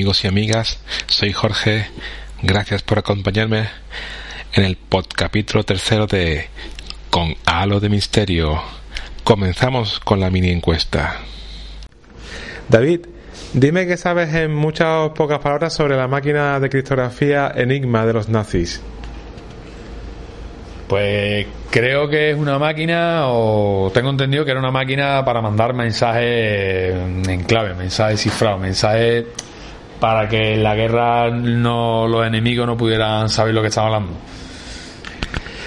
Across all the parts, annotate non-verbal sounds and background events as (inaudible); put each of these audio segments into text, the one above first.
amigos y amigas, soy Jorge. Gracias por acompañarme en el podcapítulo tercero de Con Halo de Misterio. Comenzamos con la mini encuesta. David, dime que sabes en muchas pocas palabras sobre la máquina de criptografía Enigma de los nazis. Pues creo que es una máquina, o tengo entendido que era una máquina para mandar mensajes en clave, mensajes cifrados, mensajes para que en la guerra no, los enemigos no pudieran saber lo que estaban hablando.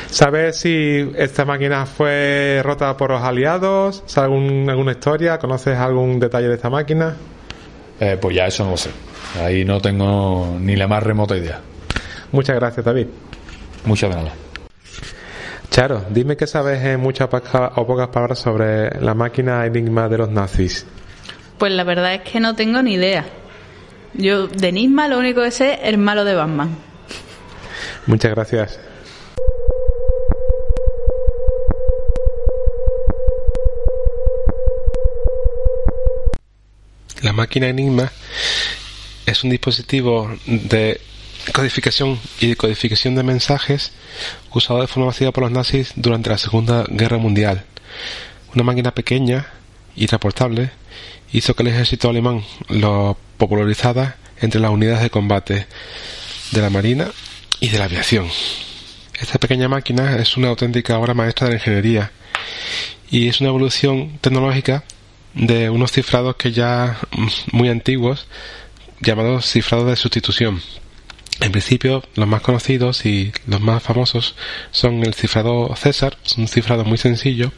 ¿Sabes si esta máquina fue rota por los aliados? ¿Sabes algún, alguna historia? ¿Conoces algún detalle de esta máquina? Eh, pues ya eso no lo sé. Ahí no tengo ni la más remota idea. Muchas gracias, David. Muchas nada. Charo, dime qué sabes en muchas o pocas palabras sobre la máquina Enigma de los nazis. Pues la verdad es que no tengo ni idea. Yo de Enigma lo único que sé es el malo de Batman. Muchas gracias. La máquina Enigma es un dispositivo de codificación y decodificación de mensajes usado de forma masiva por los nazis durante la Segunda Guerra Mundial. Una máquina pequeña y transportable hizo que el ejército alemán lo popularizara entre las unidades de combate de la Marina y de la aviación. Esta pequeña máquina es una auténtica obra maestra de ingeniería y es una evolución tecnológica de unos cifrados que ya muy antiguos llamados cifrados de sustitución. En principio, los más conocidos y los más famosos son el cifrado César, un cifrado muy sencillo,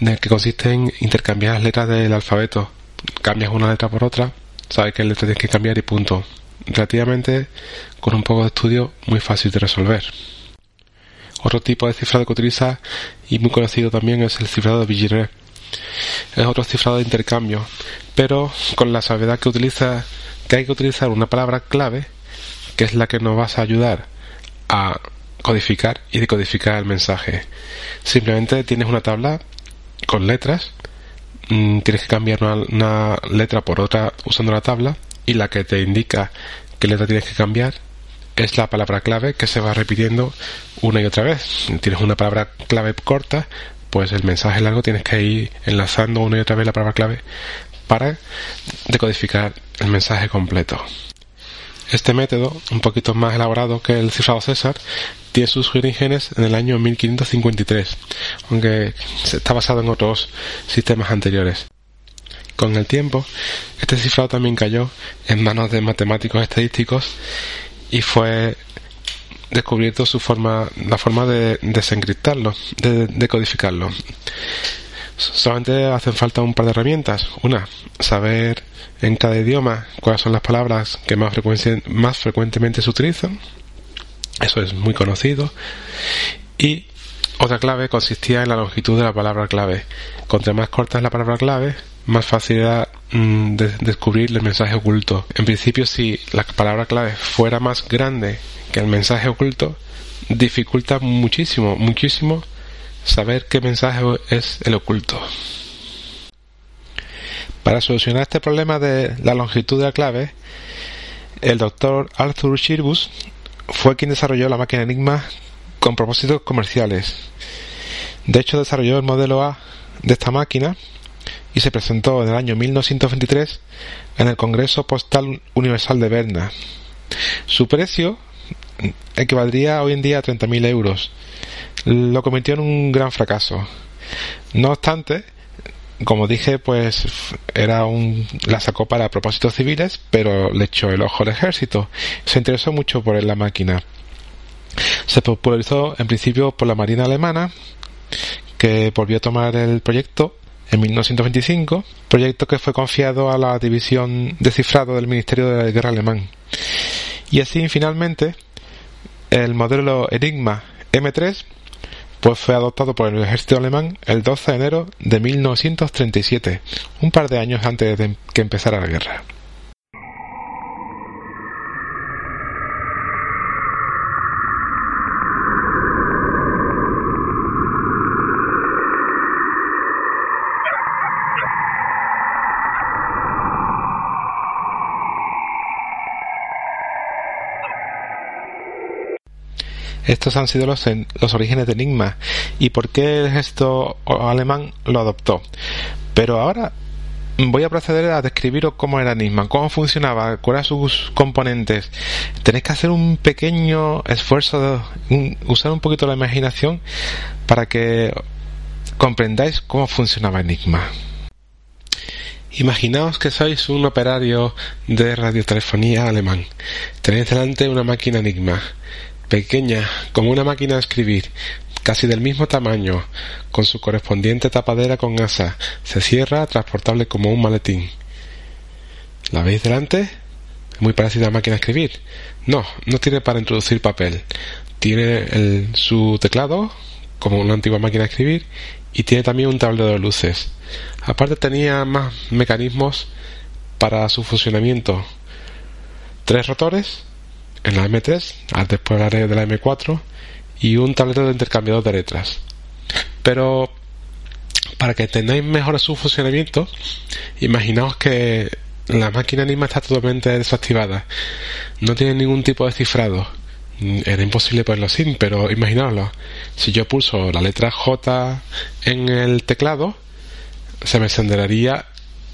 en el que consiste en intercambiar las letras del alfabeto. Cambias una letra por otra, sabes qué letra tienes que cambiar y punto. Relativamente, con un poco de estudio, muy fácil de resolver. Otro tipo de cifrado que utiliza y muy conocido también es el cifrado de Vigier. Es otro cifrado de intercambio, pero con la salvedad que utiliza que hay que utilizar una palabra clave que es la que nos va a ayudar a codificar y decodificar el mensaje. Simplemente tienes una tabla con letras, mm, tienes que cambiar una, letra por otra usando la tabla y la que te indica qué letra tienes que cambiar es la palabra clave que se va repitiendo una y otra vez. Si tienes una palabra clave corta, pues el mensaje largo tienes que ir enlazando una y otra vez la palabra clave para decodificar el mensaje completo. Este método, un poquito más elaborado que el cifrado César, tiene sus orígenes en el año 1553, aunque está basado en otros sistemas anteriores. Con el tiempo, este cifrado también cayó en manos de matemáticos estadísticos y fue descubierto su forma, la forma de desencriptarlo, de decodificarlo. Solamente hacen falta un par de herramientas. Una, saber en cada idioma cuáles son las palabras que más, más frecuentemente se utilizan. Eso es muy conocido. Y otra clave consistía en la longitud de la palabra clave. Cuanto más corta es la palabra clave, más fácil era mm, descubrir el mensaje oculto. En principio, si la palabra clave fuera más grande que el mensaje oculto, dificulta muchísimo, muchísimo saber qué mensaje es el oculto. Para solucionar este problema de la longitud de la clave, el doctor Arthur Shirbus fue quien desarrolló la máquina Enigma con propósitos comerciales. De hecho, desarrolló el modelo A de esta máquina y se presentó en el año 1923 en el Congreso Postal Universal de Berna. Su precio equivaldría hoy en día a 30.000 euros. Lo convirtió en un gran fracaso. No obstante, como dije, pues era un, la sacó para propósitos civiles, pero le echó el ojo al ejército. Se interesó mucho por la máquina. Se popularizó en principio por la Marina Alemana, que volvió a tomar el proyecto en 1925, proyecto que fue confiado a la división de cifrado del Ministerio de la Guerra Alemán. Y así finalmente el modelo Enigma M3 pues fue adoptado por el ejército alemán el 12 de enero de 1937, un par de años antes de que empezara la guerra. Estos han sido los, los orígenes de Enigma y por qué el ejército alemán lo adoptó. Pero ahora voy a proceder a describiros cómo era Enigma, cómo funcionaba, cuáles eran sus componentes. Tenéis que hacer un pequeño esfuerzo, de, usar un poquito la imaginación para que comprendáis cómo funcionaba Enigma. Imaginaos que sois un operario de radiotelefonía alemán. Tenéis delante una máquina Enigma, pequeña como una máquina de escribir, casi del mismo tamaño, con su correspondiente tapadera con asa. Se cierra, transportable como un maletín. ¿La veis delante? Muy parecida a la máquina de escribir. No, no tiene para introducir papel. Tiene su teclado, como una antigua máquina de escribir, y tiene también un tablero de luces. Aparte tenía más mecanismos para su funcionamiento. Tres rotores en la M3, después hablaré de la M4, y un tablero de intercambiador de letras. Pero para que tengáis mejor su funcionamiento, imaginaos que la máquina Enigma está totalmente desactivada. No tiene ningún tipo de cifrado. Era imposible ponerlo sin, pero imaginaoslo. Si yo pulso la letra J en el teclado, se me encendería.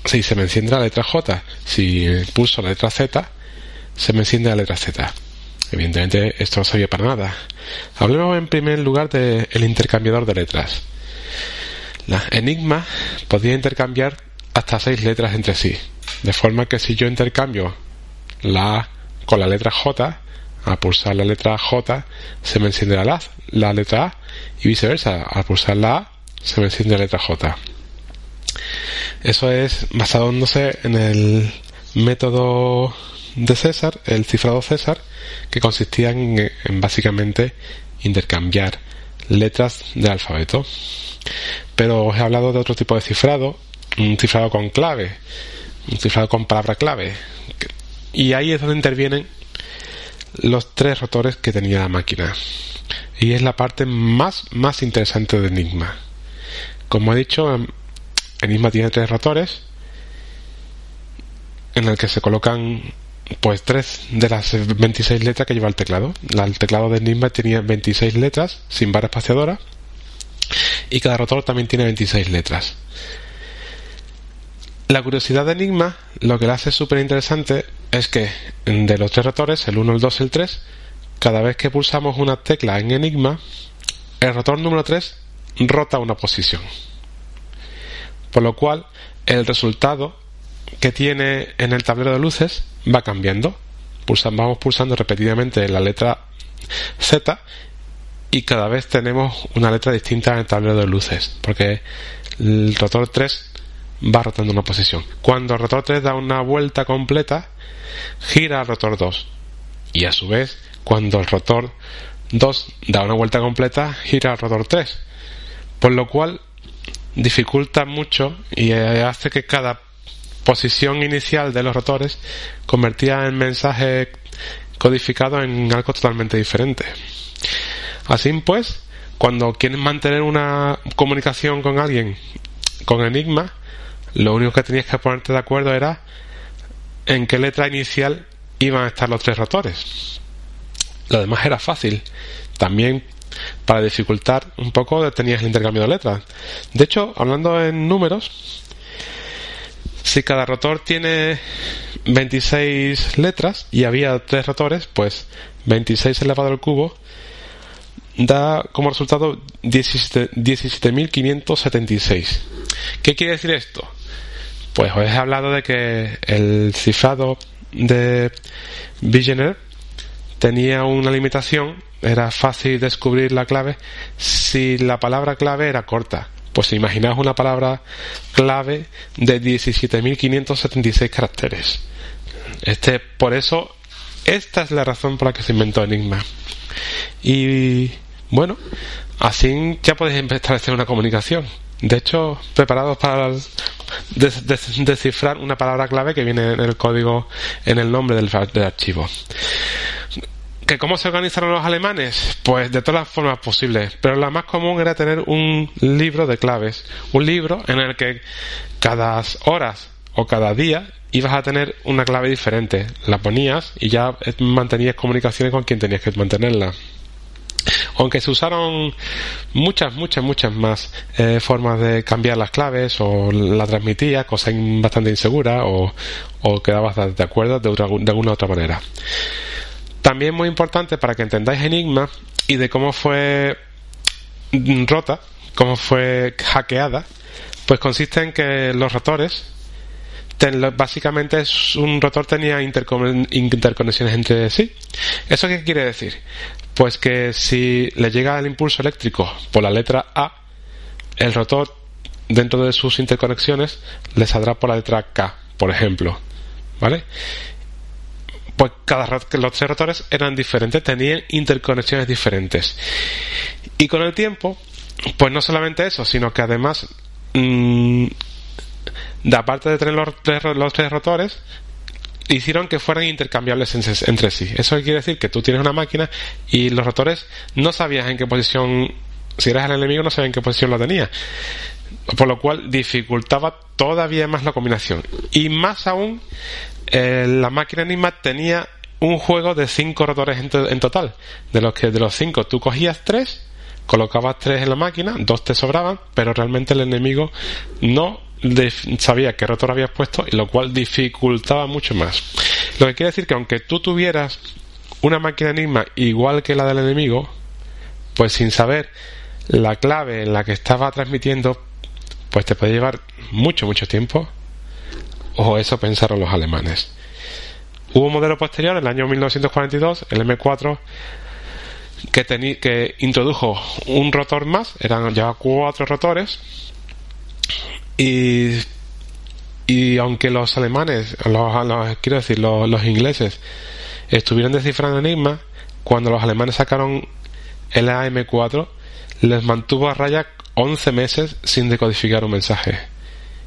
Si se me enciende la letra J, si pulso la letra Z, se me enciende la letra Z. Evidentemente esto no servía para nada. Hablemos en primer lugar del intercambiador de letras. La Enigma podía intercambiar hasta seis letras entre sí, de forma que si yo intercambio la A con la letra J, al pulsar la letra J se me enciende la, la letra A y viceversa, al pulsar la A se me enciende la letra J. Eso es basándose en el método de César, el cifrado César, que consistía en, básicamente intercambiar letras del alfabeto. Pero os he hablado de otro tipo de cifrado, un cifrado con clave, un cifrado con palabra clave. Y ahí es donde intervienen los tres rotores que tenía la máquina. Y es la parte más, más interesante de Enigma. Como he dicho, Enigma tiene tres rotores en el que se colocan pues tres de las 26 letras que lleva el teclado. el teclado de Enigma tenía 26 letras sin barra espaciadora y cada rotor también tiene 26 letras. La curiosidad de Enigma, lo que le hace súper interesante es que de los tres rotores, el 1, el 2 y el 3, cada vez que pulsamos una tecla en Enigma, el rotor número 3 rota una posición. Por lo cual, el resultado que tiene en el tablero de luces va cambiando. vamos pulsando repetidamente la letra Z y cada vez tenemos una letra distinta en el tablero de luces, porque el rotor 3 va rotando una posición. Cuando el rotor 3 da una vuelta completa, gira el rotor 2. Y a su vez, cuando el rotor 2 da una vuelta completa, gira el rotor 3. Por lo cual dificulta mucho y hace que cada posición inicial de los rotores convertía el mensaje codificado en algo totalmente diferente. Así pues, cuando quieren mantener una comunicación con alguien con Enigma, lo único que tenías que ponerte de acuerdo era en qué letra inicial iban a estar los tres rotores. Lo demás era fácil. También para dificultar un poco tenías el intercambio de letras. De hecho, hablando en números, si cada rotor tiene 26 letras y había tres rotores, pues 26 elevado al cubo da como resultado 17.576. ¿Qué quiere decir esto? Pues os he hablado de que el cifrado de Vigener tenía una limitación, era fácil descubrir la clave si la palabra clave era corta. Pues imaginaos una palabra clave de 17.576 caracteres. Este, por eso, esta es la razón por la que se inventó Enigma. Y bueno, así ya podéis hacer una comunicación. De hecho, preparados para descifrar una palabra clave que viene en el código, en el nombre del, archivo. ¿Que ¿Cómo se organizaron los alemanes? Pues de todas las formas posibles, pero la más común era tener un libro de claves, un libro en el que cada horas o cada día ibas a tener una clave diferente, la ponías y ya mantenías comunicaciones con quien tenías que mantenerla. Aunque se usaron muchas, muchas, muchas más eh, formas de cambiar las claves o la transmitía, cosa bastante insegura o, o quedabas de acuerdo de, de alguna otra manera. También muy importante para que entendáis Enigma y de cómo fue rota, cómo fue hackeada, pues consiste en que los rotores, básicamente un rotor tenía interconexiones entre sí. ¿Eso qué quiere decir? Pues que si le llega el impulso eléctrico por la letra A, el rotor dentro de sus interconexiones le saldrá por la letra K, por ejemplo. ¿Vale? Pues cada los tres rotores eran diferentes, tenían interconexiones diferentes. Y con el tiempo, pues no solamente eso, sino que además, mmm, de aparte de los tres, los tres rotores, hicieron que fueran intercambiables entre sí. Eso quiere decir que tú tienes una máquina y los rotores no sabías en qué posición, si eras el enemigo no sabías en qué posición lo tenía. Por lo cual dificultaba todavía más la combinación. Y más aún eh, la máquina Enigma tenía un juego de cinco rotores en, total. De los que de los cinco tú cogías tres, colocabas tres en la máquina, dos te sobraban, pero realmente el enemigo no sabía qué rotor habías puesto, y lo cual dificultaba mucho más. Lo que quiere decir que aunque tú tuvieras una máquina Enigma igual que la del enemigo, pues sin saber la clave en la que estaba transmitiendo, pues te puede llevar mucho, mucho tiempo o eso pensaron los alemanes. Hubo un modelo posterior, en el año 1942, el M4, que, que introdujo un rotor más, eran ya cuatro rotores, y, y aunque los alemanes, los, quiero decir, los, los ingleses, estuvieron descifrando enigmas, cuando los alemanes sacaron el AM4, les mantuvo a raya 11 meses sin decodificar un mensaje.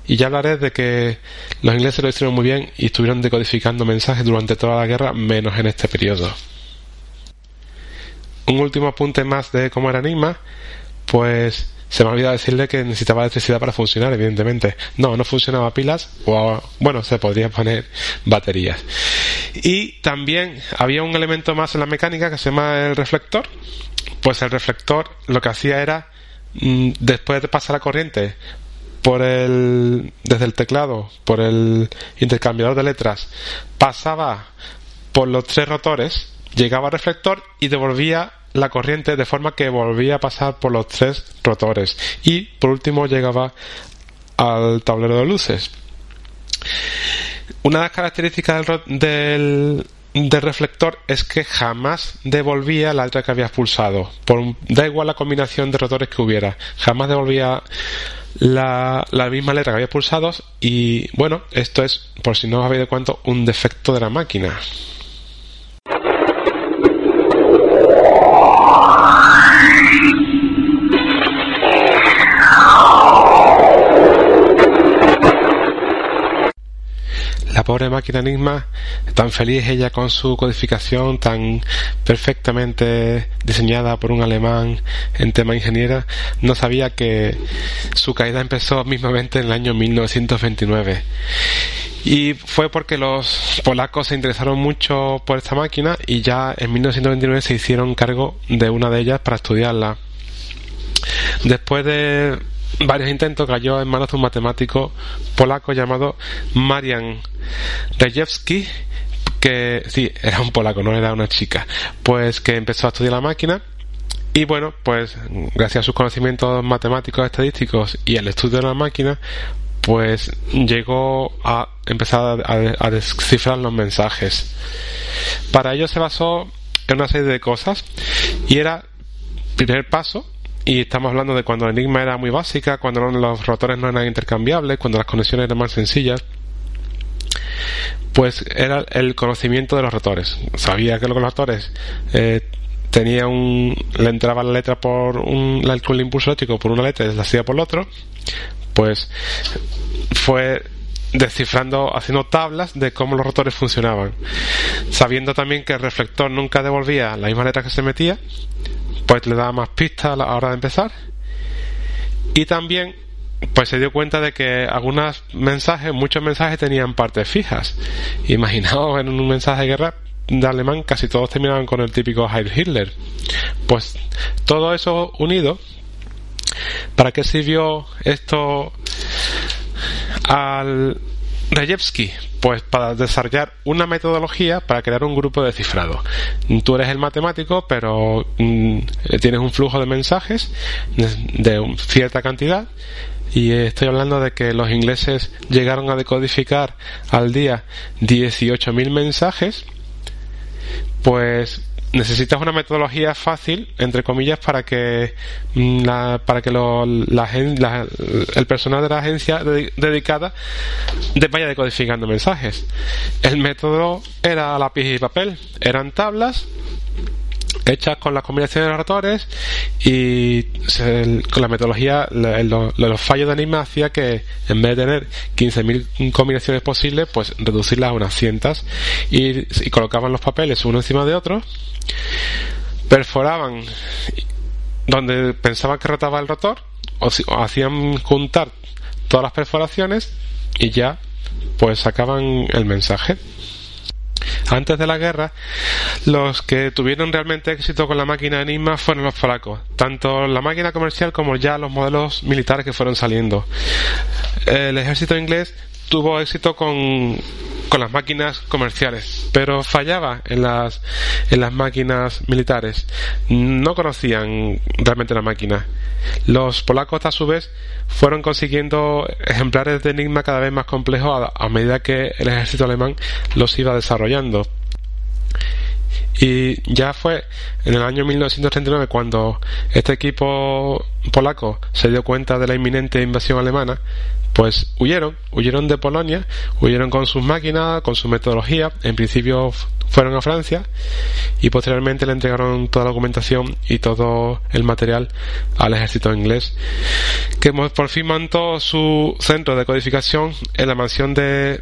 Y ya hablaré de que los ingleses lo hicieron muy bien y estuvieron decodificando mensajes durante toda la guerra, menos en este periodo. Un último apunte más de cómo era Enigma, pues se me ha olvidado decirle que necesitaba electricidad para funcionar, evidentemente. No, no funcionaba pilas, o bueno, se podría poner baterías. Y también había un elemento más en la mecánica que se llama el reflector. Pues el reflector lo que hacía era, mm, después de pasar la corriente por el desde el teclado por el intercambiador de letras pasaba por los tres rotores llegaba al reflector y devolvía la corriente de forma que volvía a pasar por los tres rotores. Y por último llegaba al tablero de luces. Una de las características del, del reflector es que jamás devolvía la letra que habías pulsado. Por, da igual la combinación de rotores que hubiera. Jamás devolvía la, la, misma letra que había pulsado y bueno, esto es, por si no os habéis dado cuenta, un defecto de la máquina. La pobre máquina Enigma, tan feliz ella con su codificación tan perfectamente diseñada por un alemán en tema ingeniera, no sabía que su caída empezó mismamente en el año 1929. Y fue porque los polacos se interesaron mucho por esta máquina y ya en 1929 se hicieron cargo de una de ellas para estudiarla. Después de varios intentos cayó en manos de un matemático polaco llamado Marian Rejewski que sí, era un polaco, no era una chica, pues que empezó a estudiar la máquina y bueno, pues gracias a sus conocimientos matemáticos, estadísticos y al estudio de la máquina, pues llegó a empezar a, a descifrar los mensajes. Para ello se basó en una serie de cosas y era, primer paso, y estamos hablando de cuando el Enigma era muy básica, cuando los rotores no eran intercambiables, cuando las conexiones eran más sencillas. Pues era el conocimiento de los rotores. Sabía que los rotores eh, tenía un le entraba la letra por un el impulso eléctrico por una letra y la por el otro pues fue descifrando haciendo tablas de cómo los rotores funcionaban sabiendo también que el reflector nunca devolvía la misma letra que se metía pues le daba más pistas a la hora de empezar. Y también pues se dio cuenta de que algunos mensajes, muchos mensajes tenían partes fijas. Imaginaos en un mensaje de guerra, de alemán casi todos terminaban con el típico Heil Hitler. Pues todo eso unido, ¿para qué sirvió esto al Rejewski? Pues para desarrollar una metodología para crear un grupo de cifrado. Tú eres el matemático, pero mm, tienes un flujo de mensajes de cierta cantidad y estoy hablando de que los ingleses llegaron a decodificar al día 18.000 mensajes, pues necesitas una metodología fácil, entre comillas, para que mm, para que la, el personal de la agencia dedicada vaya decodificando mensajes. El método era lápiz y papel, eran tablas hechas con las combinaciones de rotores y con la metodología los fallos de Enigma hacía que en vez de tener 15.000 combinaciones posibles pues reducirlas a unas cientos y, colocaban los papeles uno encima de otro perforaban donde pensaban que rotaba el rotor o, o hacían juntar todas las perforaciones y ya pues sacaban el mensaje antes de la guerra, los que tuvieron realmente éxito con la máquina Enigma fueron los polacos, tanto la máquina comercial como ya los modelos militares que fueron saliendo. El ejército inglés tuvo éxito con, con las máquinas comerciales, pero fallaba en las, en las máquinas militares. No conocían realmente la máquina. Los polacos, a su vez, fueron consiguiendo ejemplares de Enigma cada vez más complejos a, a medida que el ejército alemán los iba desarrollando. Y ya fue en el año 1939 cuando este equipo polaco se dio cuenta de la inminente invasión alemana, pues huyeron, huyeron de Polonia, huyeron con sus máquinas, con su metodología, en principio fueron a Francia y posteriormente le entregaron toda la documentación y todo el material al ejército inglés, que por fin montó su centro de codificación en la mansión de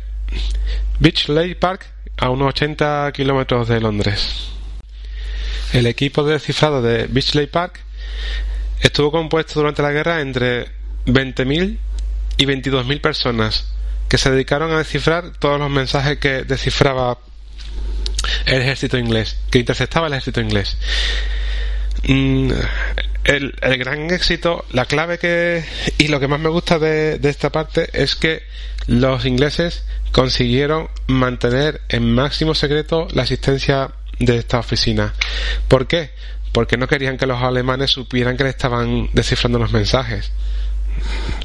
Beachley Park a unos 80 kilómetros de Londres. El equipo de descifrado de Beachley Park estuvo compuesto durante la guerra entre 20.000 y 22.000 personas que se dedicaron a descifrar todos los mensajes que descifraba el ejército inglés, que interceptaba el ejército inglés. Mm, el, gran éxito, la clave que y lo que más me gusta de esta parte es que los ingleses consiguieron mantener en máximo secreto la existencia de esta oficina. ¿Por qué? Porque no querían que los alemanes supieran que le estaban descifrando los mensajes.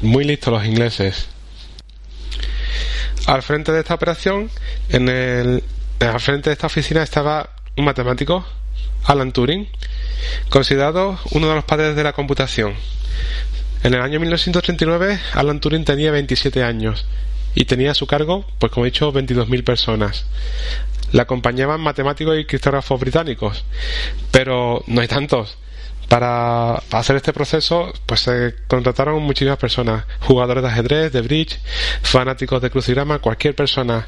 Muy listos los ingleses. Al frente de esta operación, en el, al frente de esta oficina estaba un matemático, Alan Turing, considerado uno de los padres de la computación. En el año 1939, Alan Turing tenía 27 años y tenía a su cargo, pues como he dicho, 22.000 personas. La acompañaban matemáticos y criptógrafos británicos, pero no hay tantos. Para hacer este proceso, pues se contrataron muchísimas personas, jugadores de ajedrez, de bridge, fanáticos de crucigrama, cualquier persona.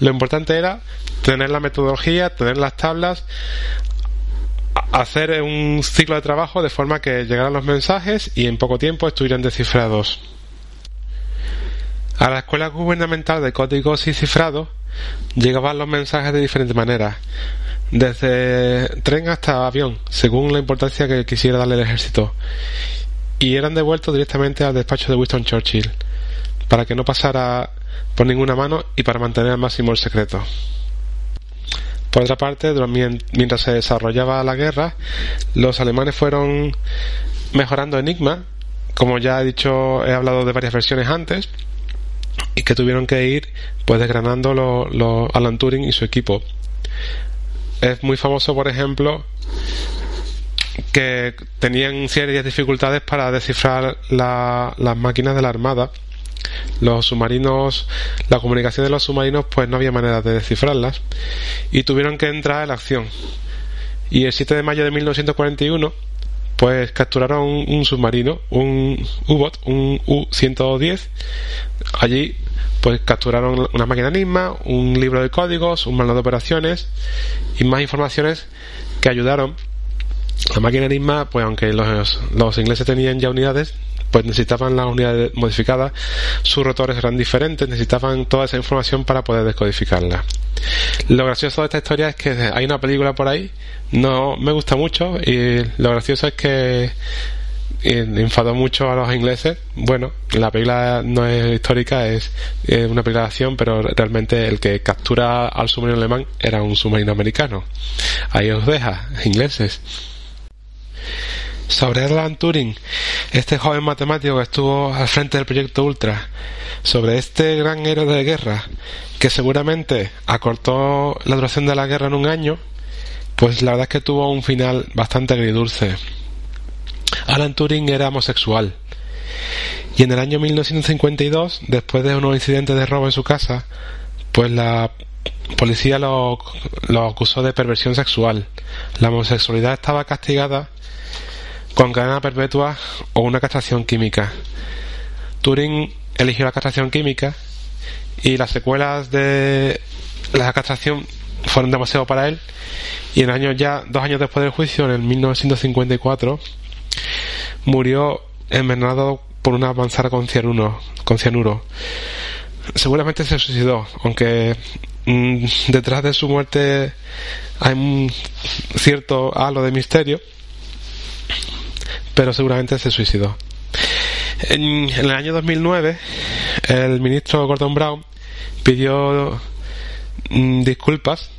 Lo importante era tener la metodología, tener las tablas, hacer un ciclo de trabajo de forma que llegaran los mensajes y en poco tiempo estuvieran descifrados. A la Escuela Gubernamental de Códigos y Cifrados llegaban los mensajes de diferentes maneras, desde tren hasta avión, según la importancia que quisiera darle el ejército, y eran devueltos directamente al despacho de Winston Churchill, para que no pasara por ninguna mano y para mantener al máximo el secreto. Por otra parte, mientras se desarrollaba la guerra, los alemanes fueron mejorando Enigma, como ya he dicho, he hablado de varias versiones antes, y que tuvieron que ir pues desgranando los Alan Turing y su equipo. Es muy famoso, por ejemplo, que tenían serias dificultades para descifrar las máquinas de la Armada. Los submarinos, la comunicación de los submarinos, pues no había manera de descifrarlas y tuvieron que entrar en acción. Y el 7 de mayo de 1941, pues capturaron un, submarino, un U-Boat, un U-110. Allí, pues capturaron una máquina Enigma, un libro de códigos, un manual de operaciones y más informaciones que ayudaron La máquina Enigma, pues aunque los, los ingleses tenían ya unidades, pues necesitaban las unidades modificadas, sus rotores eran diferentes, necesitaban toda esa información para poder descodificarla. Lo gracioso de esta historia es que hay una película por ahí, no me gusta mucho y lo gracioso es que enfadó mucho a los ingleses. Bueno, la película no es histórica, es, una película de acción, pero realmente el que captura al submarino alemán era un submarino americano. Ahí os deja, ingleses. Sobre Alan Turing, este joven matemático que estuvo al frente del proyecto Ultra, sobre este gran héroe de guerra, que seguramente acortó la duración de la guerra en un año, pues la verdad es que tuvo un final bastante agridulce. Alan Turing era homosexual. Y en el año 1952, después de unos incidentes de robo en su casa, pues la policía lo, acusó de perversión sexual. La homosexualidad estaba castigada con cadena perpetua o una castración química. Turing eligió la castración química y las secuelas de la castración fueron demasiado para él y en años ya dos años después del juicio en el 1954 murió envenenado por una manzana con cianuro, con cianuro. Seguramente se suicidó, aunque mm, detrás de su muerte hay un cierto halo de misterio pero seguramente se suicidó. En, el año 2009, el ministro Gordon Brown pidió mm, disculpas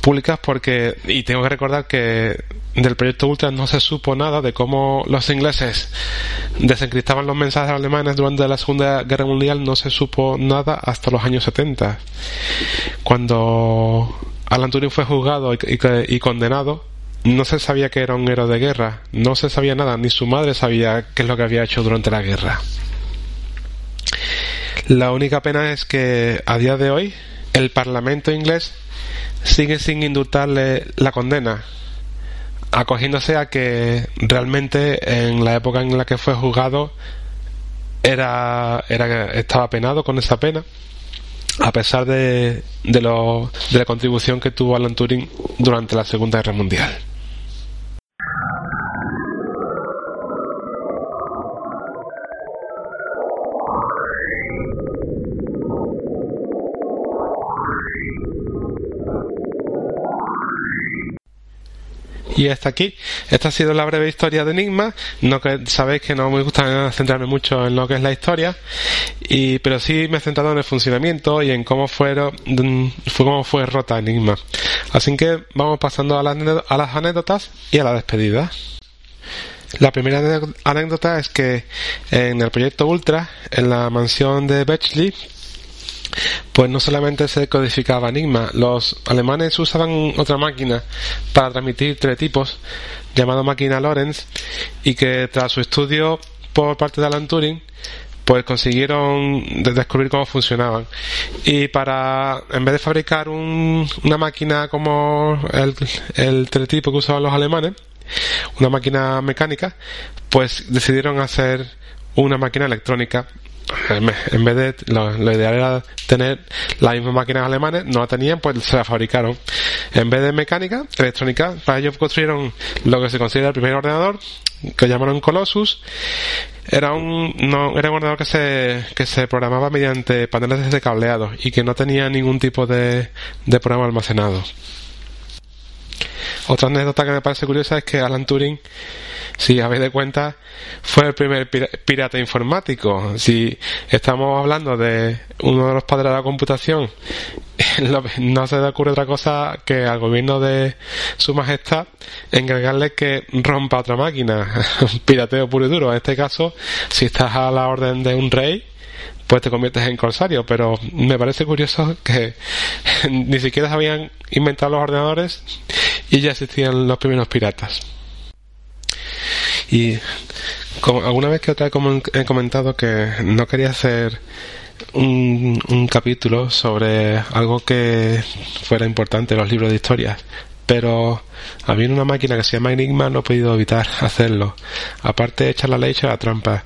públicas porque, y tengo que recordar que del proyecto Ultra no se supo nada de cómo los ingleses desencriptaban los mensajes alemanes durante la Segunda Guerra Mundial, no se supo nada hasta los años 70. Cuando Alan Turing fue juzgado y condenado, no se sabía que era un héroe de guerra, no se sabía nada, ni su madre sabía qué es lo que había hecho durante la guerra. La única pena es que a día de hoy el Parlamento inglés sigue sin indultarle la condena, acogiéndose a que realmente en la época en la que fue juzgado era, era estaba penado con esa pena a pesar de, de, lo, de la contribución que tuvo Alan Turing durante la Segunda Guerra Mundial. Y hasta aquí. Esta ha sido la breve historia de Enigma. No que sabéis que no me gusta centrarme mucho en lo que es la historia, y, pero sí me he centrado en el funcionamiento y en cómo fueron, mm, fue cómo fue rota Enigma. Así que vamos pasando a, a las anécdotas y a la despedida. La primera anécdota es que en el proyecto Ultra, en la mansión de Bechley, pues no solamente se codificaba Enigma, los alemanes usaban otra máquina para transmitir tres tipos, llamada máquina Lorenz, y que tras su estudio por parte de Alan Turing, pues consiguieron descubrir cómo funcionaban. Y para, en vez de fabricar una máquina como el, el teletipo que usaban los alemanes, una máquina mecánica, pues decidieron hacer una máquina electrónica en vez de lo, ideal era tener las mismas máquinas alemanes, no la tenían, pues se la fabricaron. En vez de mecánica, electrónica, para ellos construyeron lo que se considera el primer ordenador, que llamaron Colossus. Era un, no, era un ordenador que se, que se programaba mediante paneles de cableado y que no tenía ningún tipo de, de programa almacenado. Otra anécdota que me parece curiosa es que Alan Turing si habéis de cuenta, fue el primer pirata informático. Si estamos hablando de uno de los padres de la computación, (laughs) no se le ocurre otra cosa que al gobierno de su majestad encargarle que rompa otra máquina. (laughs) Pirateo puro y duro. En este caso, si estás a la orden de un rey, pues te conviertes en corsario, pero me parece curioso que (laughs) ni siquiera habían inventado los ordenadores y ya existían los primeros piratas. Y como alguna vez que otra he comentado que no quería hacer un, un capítulo sobre algo que fuera importante, los libros de historias, pero habiendo una máquina que se llama Enigma no he podido evitar (laughs) hacerlo. Aparte de echar la ley, echar la trampa.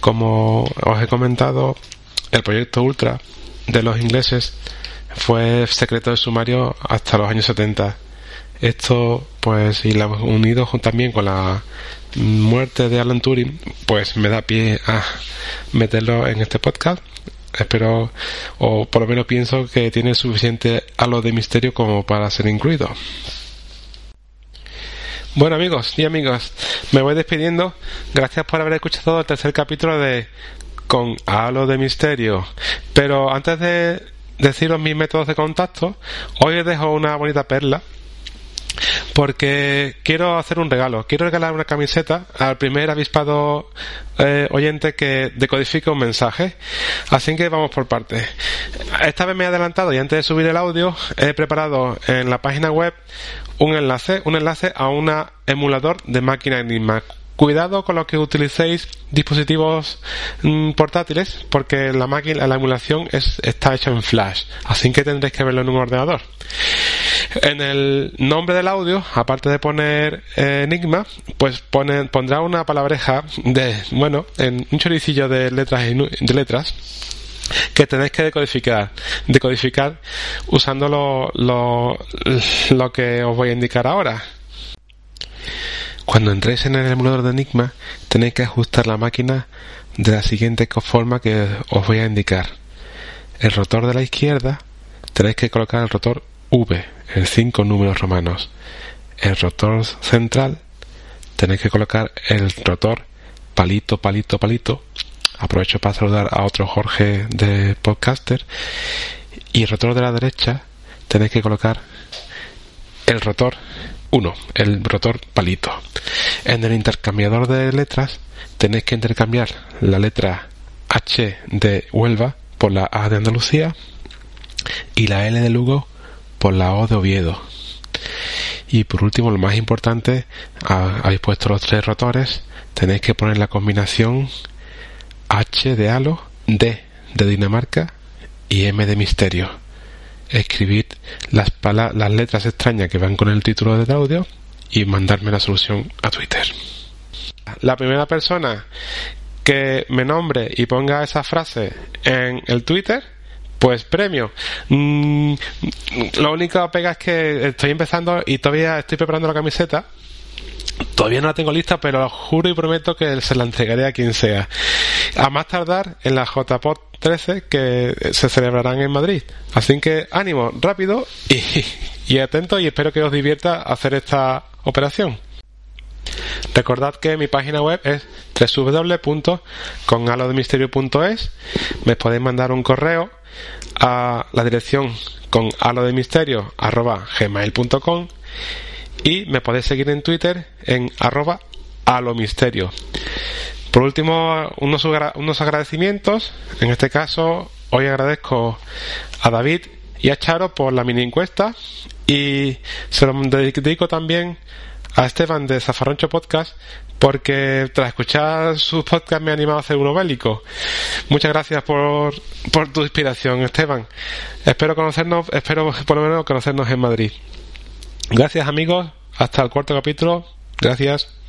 Como os he comentado, el proyecto Ultra de los ingleses fue secreto de sumario hasta los años 70 esto, pues, y la unido también con la muerte de Alan Turing, pues me da pie a meterlo en este podcast. Espero, o por lo menos pienso que tiene suficiente halo de misterio como para ser incluido. Bueno amigos y amigas, me voy despidiendo. Gracias por haber escuchado el tercer capítulo de Con Halo de Misterio. Pero antes de deciros mis métodos de contacto, hoy os dejo una bonita perla porque quiero hacer un regalo. Quiero regalar una camiseta al primer avispado eh, oyente que decodifique un mensaje. Así que vamos por partes. Esta vez me he adelantado y antes de subir el audio he preparado en la página web un enlace, un enlace a un emulador de máquina Enigma Cuidado con lo que utilicéis dispositivos mm, portátiles porque la máquina, la emulación está hecha en flash, así que tendréis que verlo en un ordenador. En el nombre del audio, aparte de poner eh, Enigma, pues pondrá una palabreja de, bueno, en un choricillo de letras, de letras que tenéis que decodificar, decodificar usando lo, lo que os voy a indicar ahora. Cuando entréis en el emulador de Enigma, tenéis que ajustar la máquina de la siguiente forma que os voy a indicar. El rotor de la izquierda tenéis que colocar el rotor V en cinco números romanos. El rotor central tenéis que colocar el rotor palito, palito, palito. Aprovecho para saludar a otro Jorge de Podcaster. Y el rotor de la derecha tenéis que colocar el rotor 1. El rotor palito. En el intercambiador de letras tenéis que intercambiar la letra H de Huelva por la A de Andalucía y la L de Lugo por la O de Oviedo. Y por último, lo más importante, habéis puesto los tres rotores, tenéis que poner la combinación H de halo, D de Dinamarca y M de misterio escribir las, las letras extrañas que van con el título del audio y mandarme la solución a Twitter. La primera persona que me nombre y ponga esa frase en el Twitter, pues premio. Mm, lo único pega es que estoy empezando y todavía estoy preparando la camiseta. Todavía no la tengo lista, pero juro y prometo que se la entregaré a quien sea. A más tardar en la JPOT 13 que se celebrarán en Madrid. Así que ánimo, rápido y, atento y espero que os divierta hacer esta operación. Recordad que mi página web es www.conalodemisterio.es. Me podéis mandar un correo a la dirección con gmail.com y me podéis seguir en Twitter en arroba alomisterio. Por último, unos, unos agradecimientos. En este caso, hoy agradezco a David y a Charo por la mini encuesta y se lo dedico también a Esteban de Zafarroncho Podcast porque tras escuchar sus podcasts me ha animado a hacer uno bélico. Muchas gracias por, por tu inspiración, Esteban. Espero conocernos, espero por lo menos conocernos en Madrid. Gracias amigos, hasta el cuarto capítulo. Gracias.